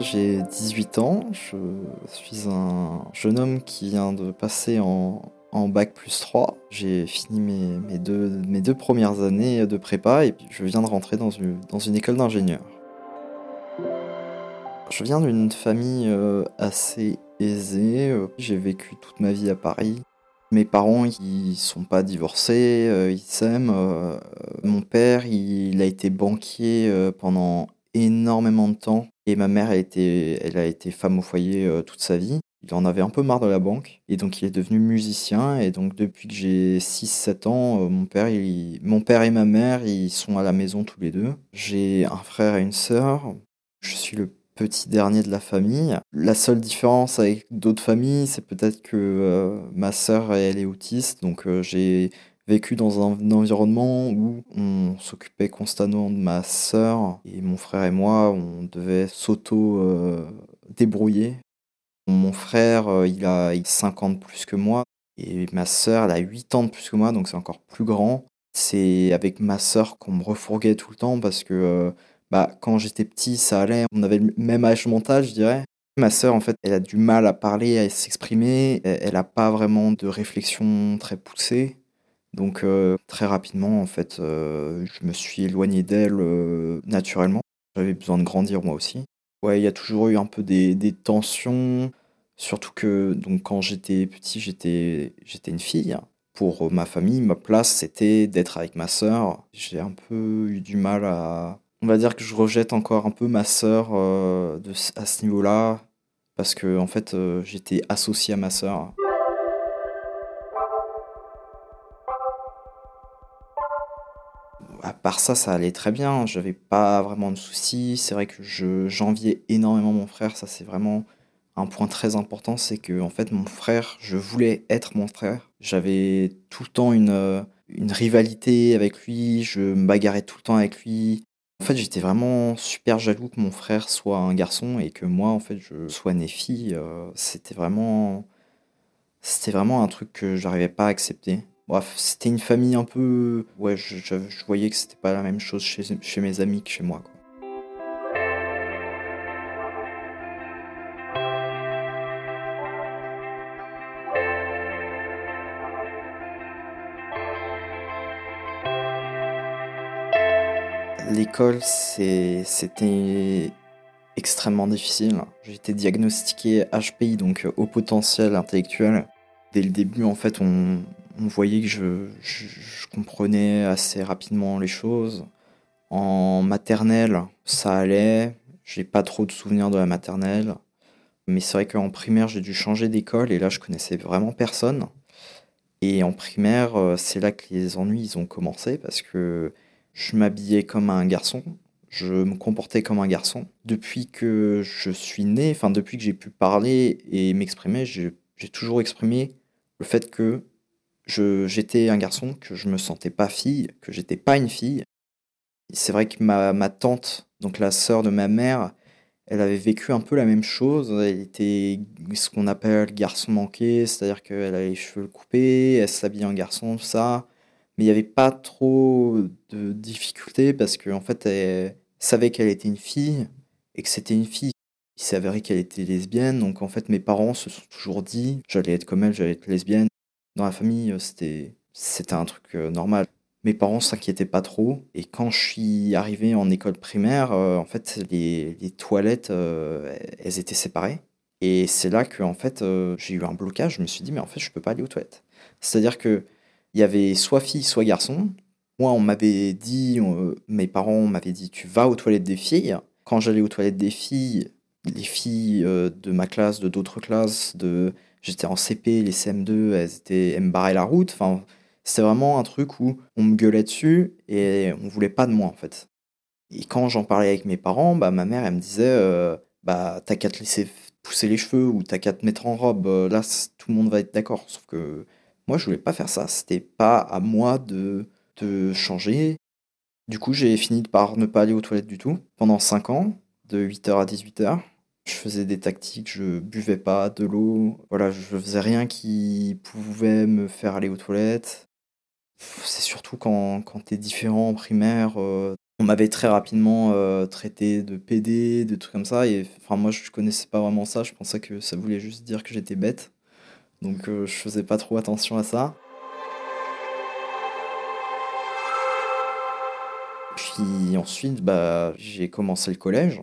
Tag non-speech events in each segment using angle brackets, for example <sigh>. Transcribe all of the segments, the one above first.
J'ai 18 ans, je suis un jeune homme qui vient de passer en, bac plus 3. J'ai fini mes, deux, premières années de prépa et je viens de rentrer dans une, dans une école d'ingénieur. Je viens d'une famille euh, assez aisée, j'ai vécu toute ma vie à Paris. Mes parents, ils sont pas divorcés, euh, ils s'aiment. Euh, mon père, il a été banquier pendant énormément de temps. Et ma mère, elle, a été femme au foyer euh, toute sa vie. Il en avait un peu marre de la banque. Et donc, il est devenu musicien. Et donc, depuis que j'ai 6-7 ans, euh, mon, père, il, mon père et ma mère, ils sont à la maison tous les deux. J'ai un frère et une sœur. Je suis le petit dernier de la famille. La seule différence avec d'autres familles, c'est peut-être que euh, ma sœur, elle est autiste. Donc, j'ai vécu dans un, environnement où on s'occupait constamment de ma sœur et mon frère et moi, on devait s'auto-débrouiller. Mon frère, euh, il a 50 plus que moi et ma sœur, elle a 8 ans de plus que moi, donc c'est encore plus grand. C'est avec ma sœur qu'on me refourguait tout le temps parce que euh, bah, quand j'étais petit, ça allait, on avait le même âge mental, je dirais. Ma sœur, en fait, elle a du mal à parler, à s'exprimer. Elle n'a pas vraiment de réflexion très poussée. Donc euh, très rapidement, en fait, euh, je me suis éloigné d'elle euh, naturellement. J'avais besoin de grandir moi aussi. Ouais, il y a toujours eu un peu des, tensions, surtout que donc quand j'étais petit, j'étais j'étais une fille. Pour ma famille, ma place, c'était d'être avec ma sœur. J'ai un peu eu du mal à... On va dire que je rejette encore un peu ma sœur à ce niveau-là, parce que en fait, j'étais associé à ma sœur. Part ça, ça allait très bien. J'avais pas vraiment de soucis. C'est vrai que je, j'enviais énormément mon frère. Ça, c'est vraiment un point très important. C'est que, en fait, mon frère, je voulais être mon frère. J'avais tout le temps une, une rivalité avec lui. Je me bagarrais tout le temps avec lui. En fait, j'étais vraiment super jaloux que mon frère soit un garçon et que moi, en fait, je sois né fille. Euh, c'était vraiment, c'était vraiment un truc que j'arrivais pas à accepter. Bref, c'était une famille un peu. Ouais, je, voyais que c'était pas la même chose chez, mes amis que chez moi. L'école, c'était extrêmement difficile. J'ai été diagnostiqué HPI, donc haut potentiel intellectuel. Dès le début, en fait, on, on voyait que je, comprenais assez rapidement les choses. En maternelle, ça allait. J'ai pas trop de souvenirs de la maternelle. Mais c'est vrai qu'en primaire, j'ai dû changer d'école et là, je connaissais vraiment personne. Et en primaire, euh, c'est là que les ennuis ils ont commencé parce que je m'habillais comme un garçon, je me comportais comme un garçon. Depuis que je suis né, enfin depuis que j'ai pu parler et m'exprimer, j'ai toujours exprimé le fait que j'étais un garçon, que je me sentais pas fille, que j'étais pas une fille. C'est vrai que ma, ma, tante, donc la sœur de ma mère, elle avait vécu un peu la même chose. Elle était ce qu'on appelle garçon manqué, c'est-à-dire qu'elle avait les cheveux coupés, elle s'habillait en garçon, tout ça. Mais il n'y avait pas trop de difficultés parce qu'en en fait, elle savait qu'elle était une fille et que c'était une fille. Il s'avérait qu'elle était lesbienne, donc en fait, mes parents se sont toujours dit j'allais être comme elle, j'allais être lesbienne. Dans la famille, euh, c'était, c'était un truc euh, normal. Mes parents s'inquiétaient pas trop. Et quand je suis arrivé en école primaire, euh, en fait, les, les toilettes, elles étaient séparées. Et c'est là que en fait, j'ai eu un blocage. Je me suis dit, mais en fait, je peux pas aller aux toilettes. C'est-à-dire que il y avait soit fille, soit garçon. Moi, on m'avait dit, mes parents m'avaient dit, tu vas aux toilettes des filles. Quand j'allais aux toilettes des filles, les filles de ma classe, de d'autres classes, de J'étais en CP, les CM2, elles, étaient, me barraient la route. Enfin, c'était vraiment un truc où on me gueulait dessus et on voulait pas de moi en fait. Et quand j'en parlais avec mes parents, bah, ma mère elle me disait euh, bah t'as qu'à te laisser pousser les cheveux ou t'as qu'à te mettre en robe. Euh, là, tout le monde va être d'accord. Sauf que moi, je voulais pas faire ça. C'était pas à moi de, de changer. Du coup, j'ai fini par ne pas aller aux toilettes du tout pendant 5 ans, de 8h à 18h. Faisais des tactiques, je buvais pas de l'eau, voilà, je faisais rien qui pouvait me faire aller aux toilettes. C'est surtout quand, quand tu es différent en primaire, euh, On m'avait très rapidement euh, traité de PD, de trucs comme ça. Et enfin, moi, je connaissais pas vraiment ça. Je pensais que ça voulait juste dire que j'étais bête. Donc, euh, je faisais pas trop attention à ça. Puis ensuite, bah, j'ai commencé le collège.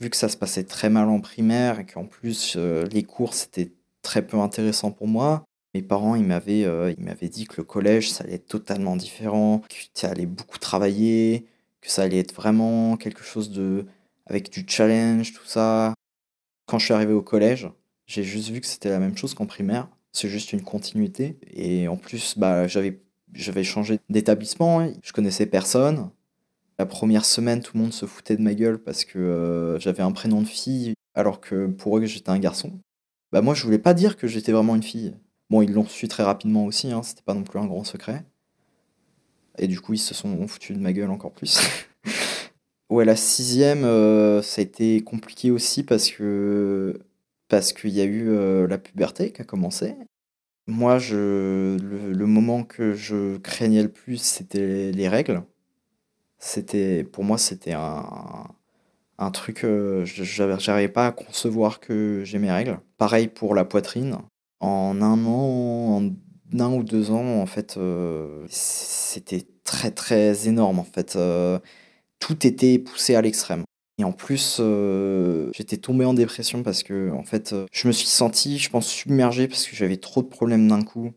Vu que ça se passait très mal en primaire et qu'en plus, euh, les cours, c'était très peu intéressant pour moi, mes parents, ils m'avaient m'avaient dit que le collège, ça allait être totalement différent, que tu allais beaucoup travailler, que ça allait être vraiment quelque chose de avec du challenge, tout ça. Quand je suis arrivé au collège, j'ai juste vu que c'était la même chose qu'en primaire. C'est juste une continuité. Et en plus, bah, j'avais, j'avais changé d'établissement. Hein. Je connaissais personne. La première semaine, tout le monde se foutait de ma gueule parce que euh, j'avais un prénom de fille, alors que pour eux, j'étais un garçon. Bah, moi, je voulais pas dire que j'étais vraiment une fille. Bon, ils l'ont su très rapidement aussi, hein, c'était pas non plus un grand secret. Et du coup, ils se sont foutus de ma gueule encore plus. <laughs> ouais, la sixième, euh, ça a été compliqué aussi parce que parce qu'il y a eu euh, la puberté qui a commencé. Moi, je, le, moment que je craignais le plus, c'était les règles. C'était, pour moi, c'était un, un truc, euh, j'arrivais pas à concevoir que j'ai mes règles. Pareil pour la poitrine. En un an, en un ou deux ans, en fait, euh, c'était très très énorme. En fait, euh, tout était poussé à l'extrême. Et en plus, euh, j'étais tombé en dépression parce que, en fait, je me suis senti, je pense, submergé parce que j'avais trop de problèmes d'un coup.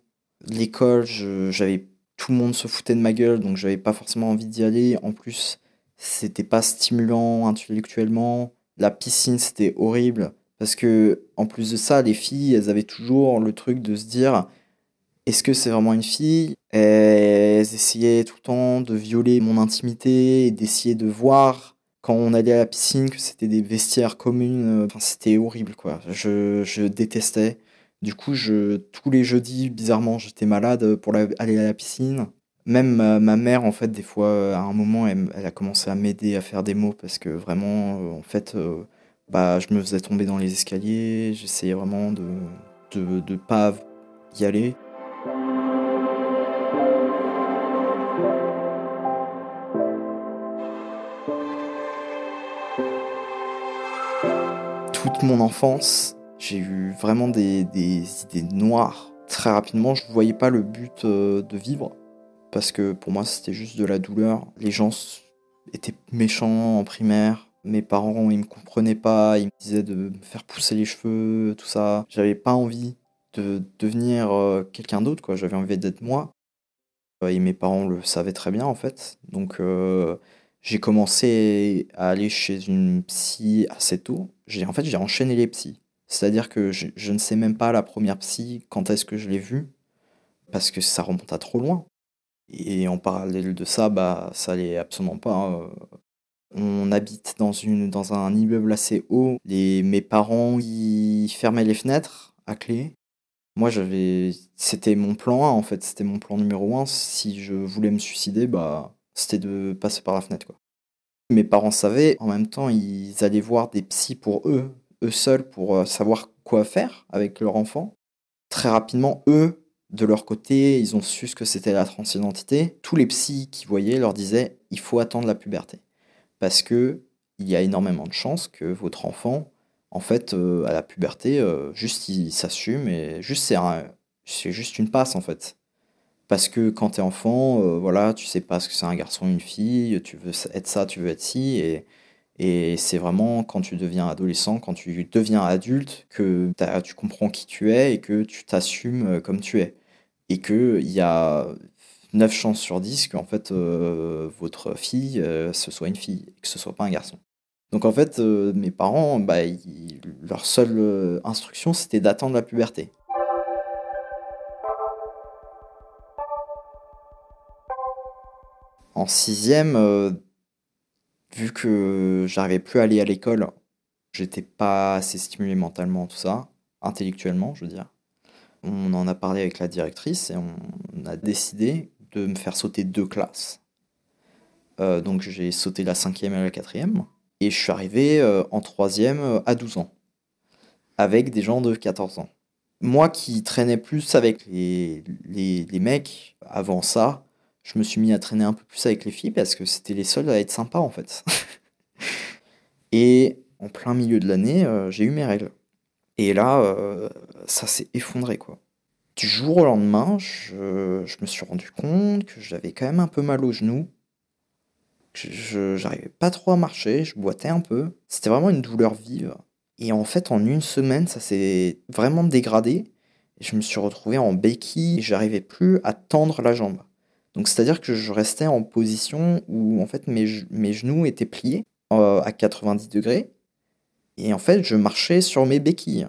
L'école, j'avais tout le monde se foutait de ma gueule, donc j'avais pas forcément envie d'y aller. En plus, c'était pas stimulant intellectuellement. La piscine, c'était horrible. Parce que, en plus de ça, les filles, elles avaient toujours le truc de se dire est-ce que c'est vraiment une fille? Elles essayaient tout le temps de violer mon intimité et d'essayer de voir quand on allait à la piscine que c'était des vestiaires communes. Enfin, c'était horrible, quoi. Je, je, détestais. Du coup, je, tous les jeudis, bizarrement, j'étais malade pour aller à la piscine. Même ma, mère, en fait, des fois, à un moment, elle, a commencé à m'aider à faire des mots parce que vraiment, euh, en fait, euh, bah, je me faisais tomber dans les escaliers. J'essayais vraiment de de, de pas y aller. toute mon enfance, j'ai eu vraiment des, idées noires. Très rapidement, je ne voyais pas le but euh, de vivre, parce que pour moi, c'était juste de la douleur. Les gens étaient méchants en primaire. Mes parents, ils me comprenaient pas, ils me disaient de me faire pousser les cheveux, tout ça. J'avais pas envie de devenir euh, quelqu'un d'autre, quoi. J'avais envie d'être moi. Et mes parents le savaient très bien, en fait. Donc, euh, j'ai commencé à aller chez une psy assez tôt. En fait, j'ai enchaîné les psys. C'est-à-dire que je, ne sais même pas la première psy quand est-ce que je l'ai vue, parce que ça remonte à trop loin. Et en parallèle de ça, bah, ça allait absolument pas. Euh. On habite dans, une, dans un immeuble assez haut. Les, mes parents, ils fermaient les fenêtres à clé. Moi, j'avais, c'était mon plan 1 en fait, c'était mon plan numéro 1. Si je voulais me suicider, bah, c'était de passer par la fenêtre. Quoi. Mes parents savaient, en même temps, ils allaient voir des psys pour eux, eux seuls, pour euh, savoir quoi faire avec leur enfant. Très rapidement, eux, de leur côté, ils ont su ce que c'était la transidentité. Tous les psys qui voyaient leur disaient il faut attendre la puberté. Parce que il y a énormément de chances que votre enfant, en fait, euh, à la puberté, euh, juste il s'assume et juste c'est c'est juste une passe en fait. Parce que quand t'es enfant, voilà, tu sais pas ce que c'est un garçon une fille, tu veux être ça, tu veux être ci, et, et c'est vraiment quand tu deviens adolescent, quand tu deviens adulte, que tu comprends qui tu es et que tu t'assumes euh, comme tu es. Et qu'il y a 9 chances sur 10 qu'en fait, euh, votre fille, ce soit une fille, et que ce soit pas un garçon. Donc en fait, mes parents, bah, leur seule instruction, c'était d'attendre la puberté. En sixième, euh, vu que j'arrivais plus à aller à l'école, j'étais pas assez stimulé mentalement, tout ça, intellectuellement, je veux dire. On en a parlé avec la directrice et on a décidé de me faire sauter deux classes. Euh, donc j'ai sauté la cinquième et la quatrième. Et je suis arrivé euh, en troisième à 12 ans. Avec des gens de 14 ans. Moi qui traînais plus avec les, les, les mecs avant ça, je me suis mis à traîner un peu plus avec les filles parce que c'était les seules à être sympas en fait. <laughs> et en plein milieu de l'année, euh, j'ai eu mes règles. Et là, euh, ça s'est effondré quoi. Du jour au lendemain, je, me suis rendu compte que j'avais quand même un peu mal aux genoux. J'arrivais pas trop à marcher, je boitais un peu. C'était vraiment une douleur vive. Et en fait, en une semaine, ça s'est vraiment dégradé. Je me suis retrouvé en béquille j'arrivais plus à tendre la jambe. Donc c'est-à-dire que je restais en position où en fait mes, mes genoux étaient pliés euh, à 90 degrés et en fait je marchais sur mes béquilles.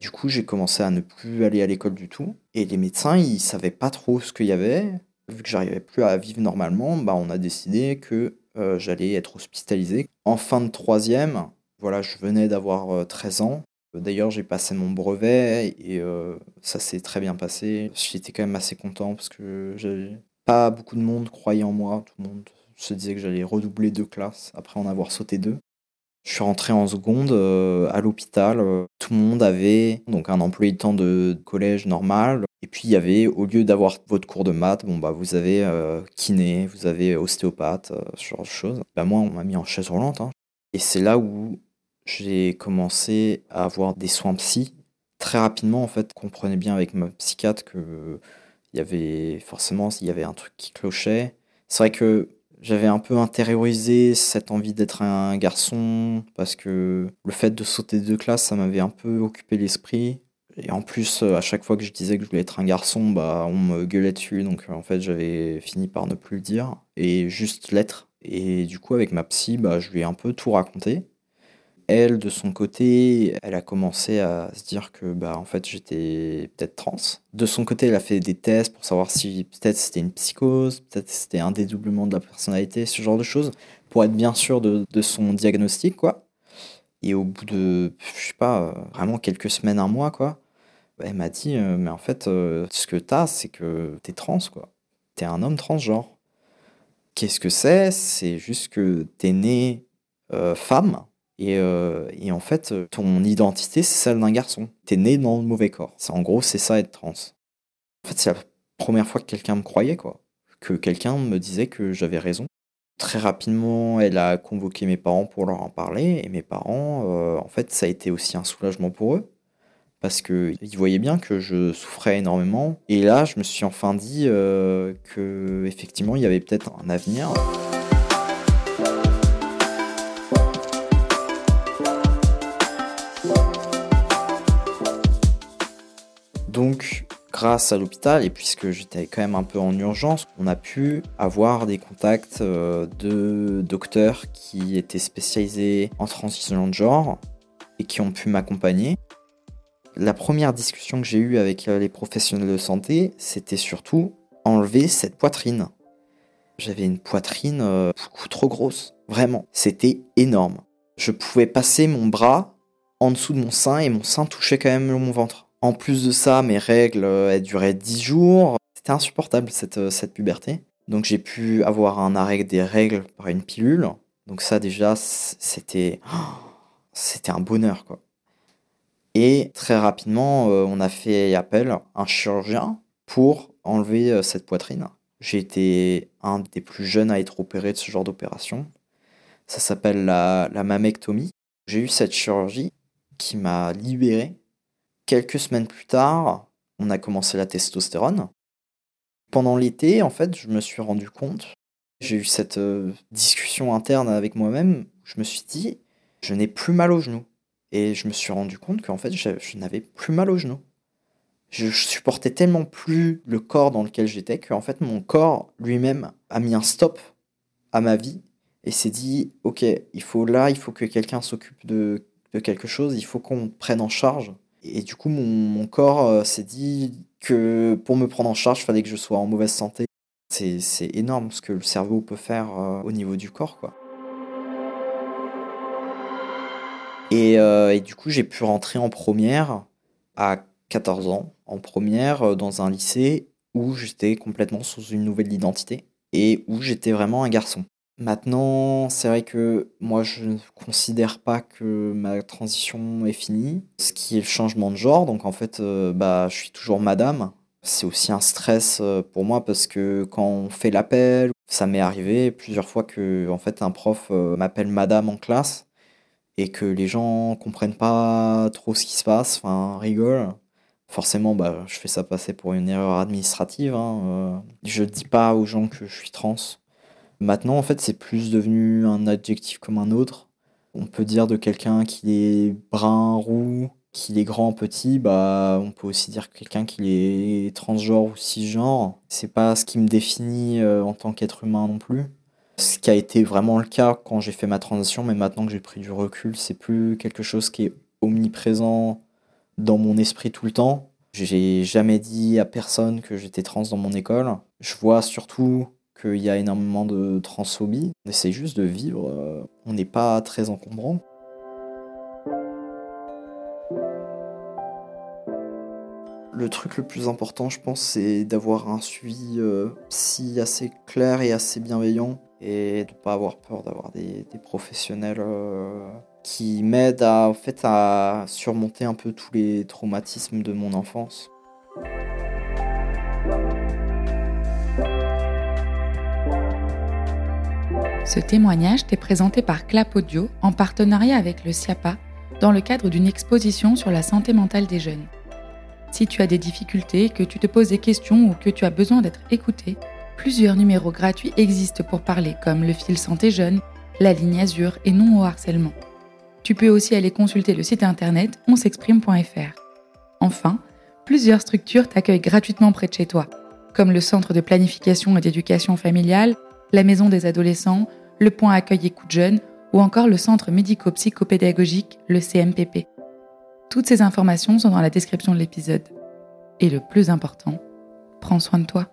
Du coup j'ai commencé à ne plus aller à l'école du tout et les médecins ils savaient pas trop ce qu'il y avait. Vu que j'arrivais plus à vivre normalement, bah, on a décidé que euh, j'allais être hospitalisé. En fin de troisième, voilà, je venais d'avoir 13 euh, ans. D'ailleurs, j'ai passé mon brevet et ça s'est très bien passé. J'étais quand même assez content parce que pas beaucoup de monde croyait en moi. Tout le monde se disait que j'allais redoubler deux classes après en avoir sauté deux. Je suis rentré en seconde euh, à l'hôpital. Euh, tout le monde avait donc un employé de temps de collège normal. Et puis il y avait, au lieu d'avoir votre cours de maths, bon bah vous avez euh, kiné, vous avez ostéopathe, ce genre de choses. Bah moi on m'a mis en chaise roulante. Hein. Et c'est là où j'ai commencé à avoir des soins psy. Très rapidement en fait, comprenez bien avec ma psychiatre que il y avait forcément il y avait un truc qui clochait. C'est vrai que j'avais un peu intériorisé cette envie d'être un garçon parce que le fait de sauter de classe, ça m'avait un peu occupé l'esprit. Et en plus, à chaque fois que je disais que je voulais être un garçon, bah, on me gueulait dessus. Donc en fait, j'avais fini par ne plus le dire et juste l'être. Et du coup, avec ma psy, bah, je lui ai un peu tout raconté elle, de son côté, elle a commencé à se dire que bah en fait j'étais peut-être trans. De son côté, elle a fait des tests pour savoir si peut-être c'était une psychose, peut-être c'était un dédoublement de la personnalité, ce genre de choses, pour être bien sûr de, son diagnostic, quoi. Et au bout de, je sais pas, vraiment quelques semaines, un mois, quoi, elle m'a dit, euh, mais en fait, euh, ce que t'as, c'est que t'es trans, quoi. T'es un homme transgenre. Qu'est-ce que c'est? C'est juste que t'es né euh, femme, euh, et, en fait, ton identité, c'est celle d'un garçon. T'es né dans le mauvais corps. En gros, c'est ça être trans. En fait, c'est la première fois que quelqu'un me croyait, quoi. Que quelqu'un me disait que j'avais raison. Très rapidement, elle a convoqué mes parents pour leur en parler. Et mes parents, euh, en fait, ça a été aussi un soulagement pour eux. Parce qu'ils voyaient bien que je souffrais énormément. Et là, je me suis enfin dit euh, que effectivement, il y avait peut-être un avenir. Donc, grâce à l'hôpital, et puisque j'étais quand même un peu en urgence, on a pu avoir des contacts euh, de docteurs qui étaient spécialisés en transition de genre et qui ont pu m'accompagner. La première discussion que j'ai eue avec euh, les professionnels de santé, c'était surtout enlever cette poitrine. J'avais une poitrine euh, beaucoup trop grosse, vraiment. C'était énorme. Je pouvais passer mon bras en dessous de mon sein et mon sein touchait quand même mon ventre. En plus de ça, mes règles, euh, elles duraient 10 jours. C'était insupportable cette, euh, cette puberté. Donc j'ai pu avoir un arrêt des règles par une pilule. Donc ça déjà, c'était <gasps> c'était un bonheur quoi. Et très rapidement, euh, on a fait appel à un chirurgien pour enlever cette poitrine. J'ai été un des plus jeunes à être opéré de ce genre d'opération. Ça s'appelle la, la. J'ai eu cette chirurgie qui m'a libéré Quelques semaines plus tard, on a commencé la testostérone. Pendant l'été, en fait, je me suis rendu compte, j'ai eu cette euh, discussion interne avec moi-même, je me suis dit, je n'ai plus mal aux genoux. Et je me suis rendu compte qu'en fait, je, n'avais plus mal aux genoux. Je, supportais tellement plus le corps dans lequel j'étais qu'en fait, mon corps lui-même a mis un stop à ma vie et s'est dit, ok, il faut là, il faut que quelqu'un s'occupe de, de quelque chose, il faut qu'on prenne en charge et du coup, mon, corps euh, s'est dit que pour me prendre en charge, il fallait que je sois en mauvaise santé. C'est énorme ce que le cerveau peut faire euh, au niveau du corps, quoi. Et, euh, et du coup, j'ai pu rentrer en première à 14 ans, en première dans un lycée où j'étais complètement sous une nouvelle identité et où j'étais vraiment un garçon. Maintenant, c'est vrai que moi, je ne considère pas que ma transition est finie, ce qui est le changement de genre. Donc, en fait, euh, bah, je suis toujours madame. C'est aussi un stress euh, pour moi parce que quand on fait l'appel, ça m'est arrivé plusieurs fois que en fait un prof euh, m'appelle madame en classe et que les gens comprennent pas trop ce qui se passe, enfin rigolent. Forcément, bah, je fais ça passer pour une erreur administrative. Hein. Je dis pas aux gens que je suis trans. Maintenant, en fait, c'est plus devenu un adjectif comme un autre. On peut dire de quelqu'un qui est brun, roux, qu'il est grand, petit, bah, on peut aussi dire quelqu'un qui est transgenre ou cisgenre. C'est pas ce qui me définit euh, en tant qu'être humain non plus. Ce qui a été vraiment le cas quand j'ai fait ma transition, mais maintenant que j'ai pris du recul, c'est plus quelque chose qui est omniprésent dans mon esprit tout le temps. J'ai jamais dit à personne que j'étais trans dans mon école. Je vois surtout qu'il y a énormément de transphobie. On essaie juste de vivre. Euh, on n'est pas très encombrant. Le truc le plus important, je pense, c'est d'avoir un suivi euh, psy assez clair et assez bienveillant et de ne pas avoir peur d'avoir des, professionnels euh, qui m'aident à, en à surmonter un peu tous les traumatismes de mon enfance. Ce témoignage t'est présenté par Clap Audio en partenariat avec le SIAPA dans le cadre d'une exposition sur la santé mentale des jeunes. Si tu as des difficultés, que tu te poses des questions ou que tu as besoin d'être écouté, plusieurs numéros gratuits existent pour parler, comme le fil santé jeune, la ligne Azure et non au harcèlement. Tu peux aussi aller consulter le site internet onsexprime.fr. Enfin, plusieurs structures t'accueillent gratuitement près de chez toi, comme le Centre de planification et d'éducation familiale, la Maison des adolescents, le Point Accueil Écoute Jeunes ou encore le Centre médico-psychopédagogique, le CMPP. Toutes ces informations sont dans la description de l'épisode. Et le plus important, prends soin de toi.